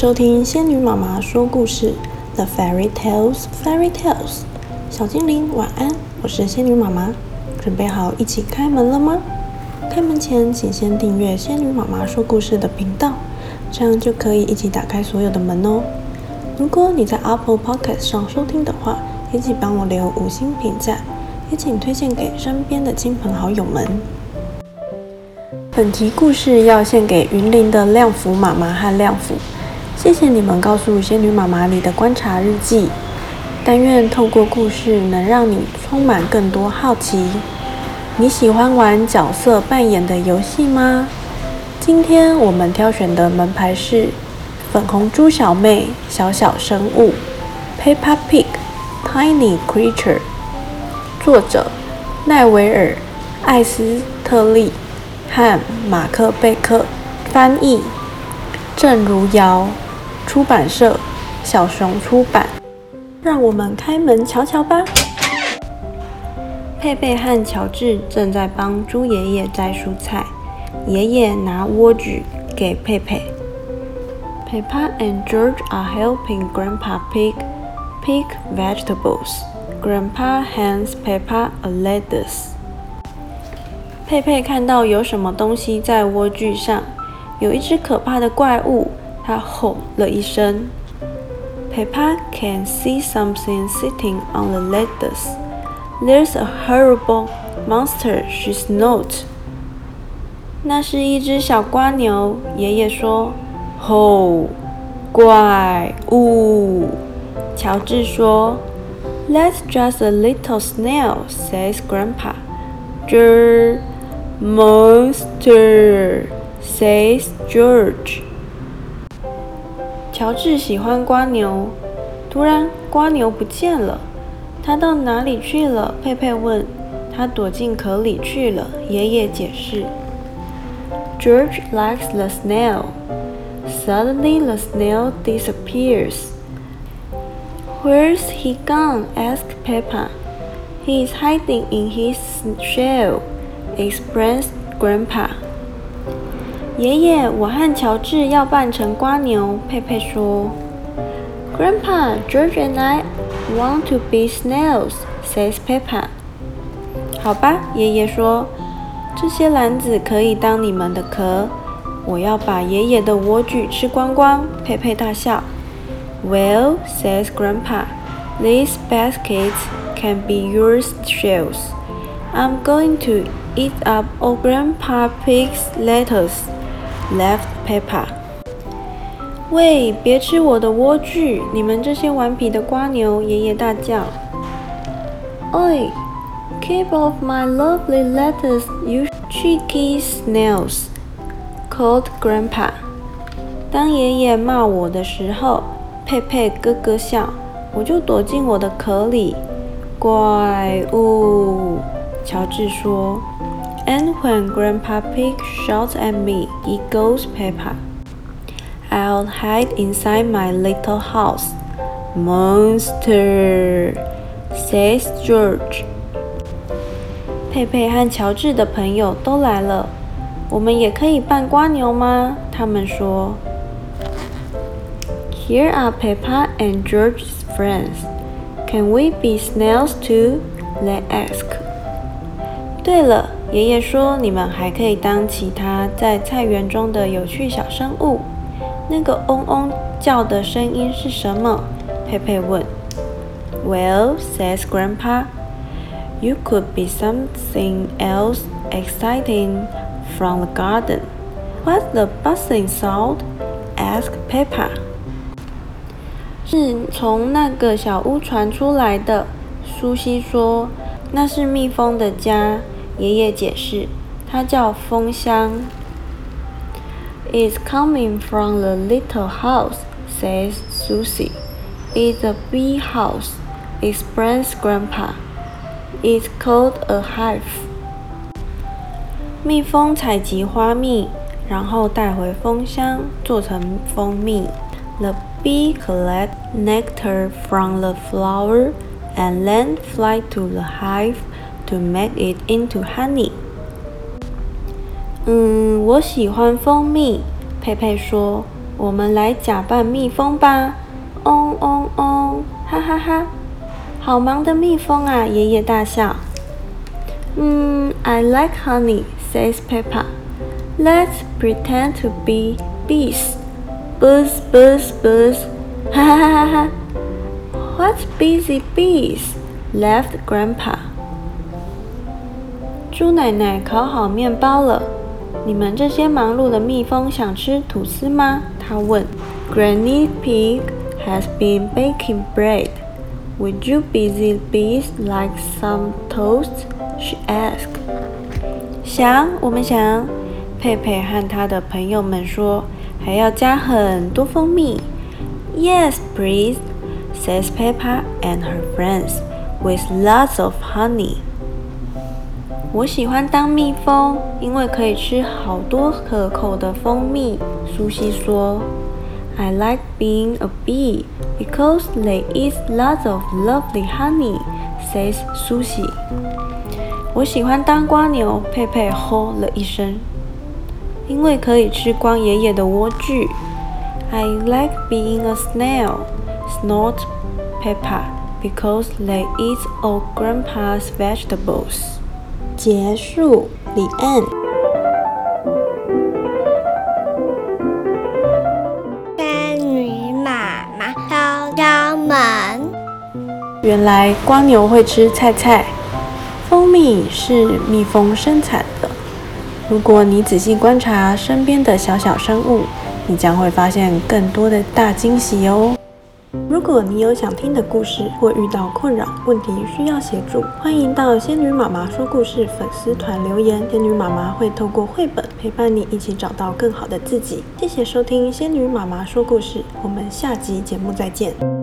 收听仙女妈妈说故事，The Fairy Tales, Fairy Tales。小精灵晚安，我是仙女妈妈，准备好一起开门了吗？开门前，请先订阅仙女妈妈说故事的频道，这样就可以一起打开所有的门哦。如果你在 Apple Podcast 上收听的话，也请帮我留五星评价，也请推荐给身边的亲朋好友们。本集故事要献给云林的亮福妈妈和亮福，谢谢你们告诉仙女妈妈里的观察日记。但愿透过故事能让你充满更多好奇。你喜欢玩角色扮演的游戏吗？今天我们挑选的门牌是粉红猪小妹，小小生物，Peppa Pig。Tiny Creature，作者奈维尔·艾斯特利和马克贝克，翻译郑如瑶，出版社小熊出版。让我们开门瞧瞧吧。佩佩和乔治正在帮猪爷爷摘蔬菜，爷爷拿莴苣给佩佩。Peppa and George are helping Grandpa pick Pick vegetables. Grandpa hands Peppa a lettuce. 佩佩看到有什么东西在莴苣上，有一只可怕的怪物，她吼了一声。Peppa can see something sitting on the lettuce. There's a horrible monster, she snort. 那是一只小蜗牛，爷爷说。吼，怪物。乔治说：“That's just a little snail,” says Grandpa. “The monster,” says George. 乔治喜欢蜗牛。突然，蜗牛不见了。它到哪里去了？佩佩问。它躲进壳里去了。爷爷解释。George likes the snail. Suddenly, the snail disappears. Where's he gone? asked Peppa. He's hiding in his shell, explains Grandpa. 爷爷，我和乔治要扮成蜗牛。佩佩说。Grandpa, George and I want to be snails, says Peppa. 好吧，爷爷说，这些篮子可以当你们的壳。我要把爷爷的莴苣吃光光。佩佩大笑。Well, says Grandpa, these baskets can be your shells. I'm going to eat up all Grandpa Pig's lettuce, Left, Peppa 喂，别吃我的莴苣！你们这些顽皮的瓜牛！爷爷大叫。Oi, keep off my lovely lettuce, you cheeky snails! called Grandpa. 当爷爷骂我的时候，佩佩咯咯笑，我就躲进我的壳里。怪物，乔治说。And when Grandpa Pig shouts at me, echoes Peppa, I'll hide inside my little house. Monster, says George. 佩佩和乔治的朋友都来了，我们也可以扮蜗牛吗？他们说。Here are Peppa and George's friends. Can we be snails too? They ask. 对了， 爷爷说你们还可以当其他在菜园中的有趣小生物。那个嗡嗡叫的声音是什么？佩佩问。Well, says Grandpa, you could be something else exciting from the garden. What's the buzzing sound? asked Peppa. 是从那个小屋传出来的，苏西说：“那是蜜蜂的家。”爷爷解释：“它叫蜂箱。” It's coming from the little house, says Susie. It's a bee house, explains Grandpa. It's called a hive. 蜜蜂采集花蜜，然后带回蜂箱做成蜂蜜。The bee collects nectar from the flower and then fly to the hive to make it into honey. 嗯，我喜欢蜂蜜。佩佩说：“ 我们来假扮蜜蜂吧！嗡嗡嗡，哈哈哈！好忙的蜜蜂啊！爷爷大笑。嗯，I like honey, says Peppa. Let's pretend to be bees. Buzz, buzz, buzz. 哈哈哈哈哈！What busy bees? laughed Grandpa. 猪奶奶烤好面包了。你们这些忙碌的蜜蜂想吃吐司吗？她问。Granny Pig has been baking bread. Would you busy bees like some toast? She asked. 想，我们想。佩佩和他的朋友们说，还要加很多蜂蜜。Yes, please, says Peppa and her friends, with lots of honey. 我喜欢当蜜蜂，因为可以吃好多可口的蜂蜜。苏西说。I like being a bee because they eat lots of lovely honey, says Susie. 我喜欢当蜗牛，佩佩吼了一声，因为可以吃光爷爷的莴苣。I like being a snail, snort, Peppa, because they eat all Grandpa's vegetables. 结束，The end. 原来蜗牛会吃菜菜，蜂蜜是蜜蜂生产的。如果你仔细观察身边的小小生物，你将会发现更多的大惊喜哦。如果你有想听的故事，或遇到困扰问题需要协助，欢迎到仙女妈妈说故事粉丝团留言，仙女妈妈会透过绘本陪伴你一起找到更好的自己。谢谢收听仙女妈妈说故事，我们下集节目再见。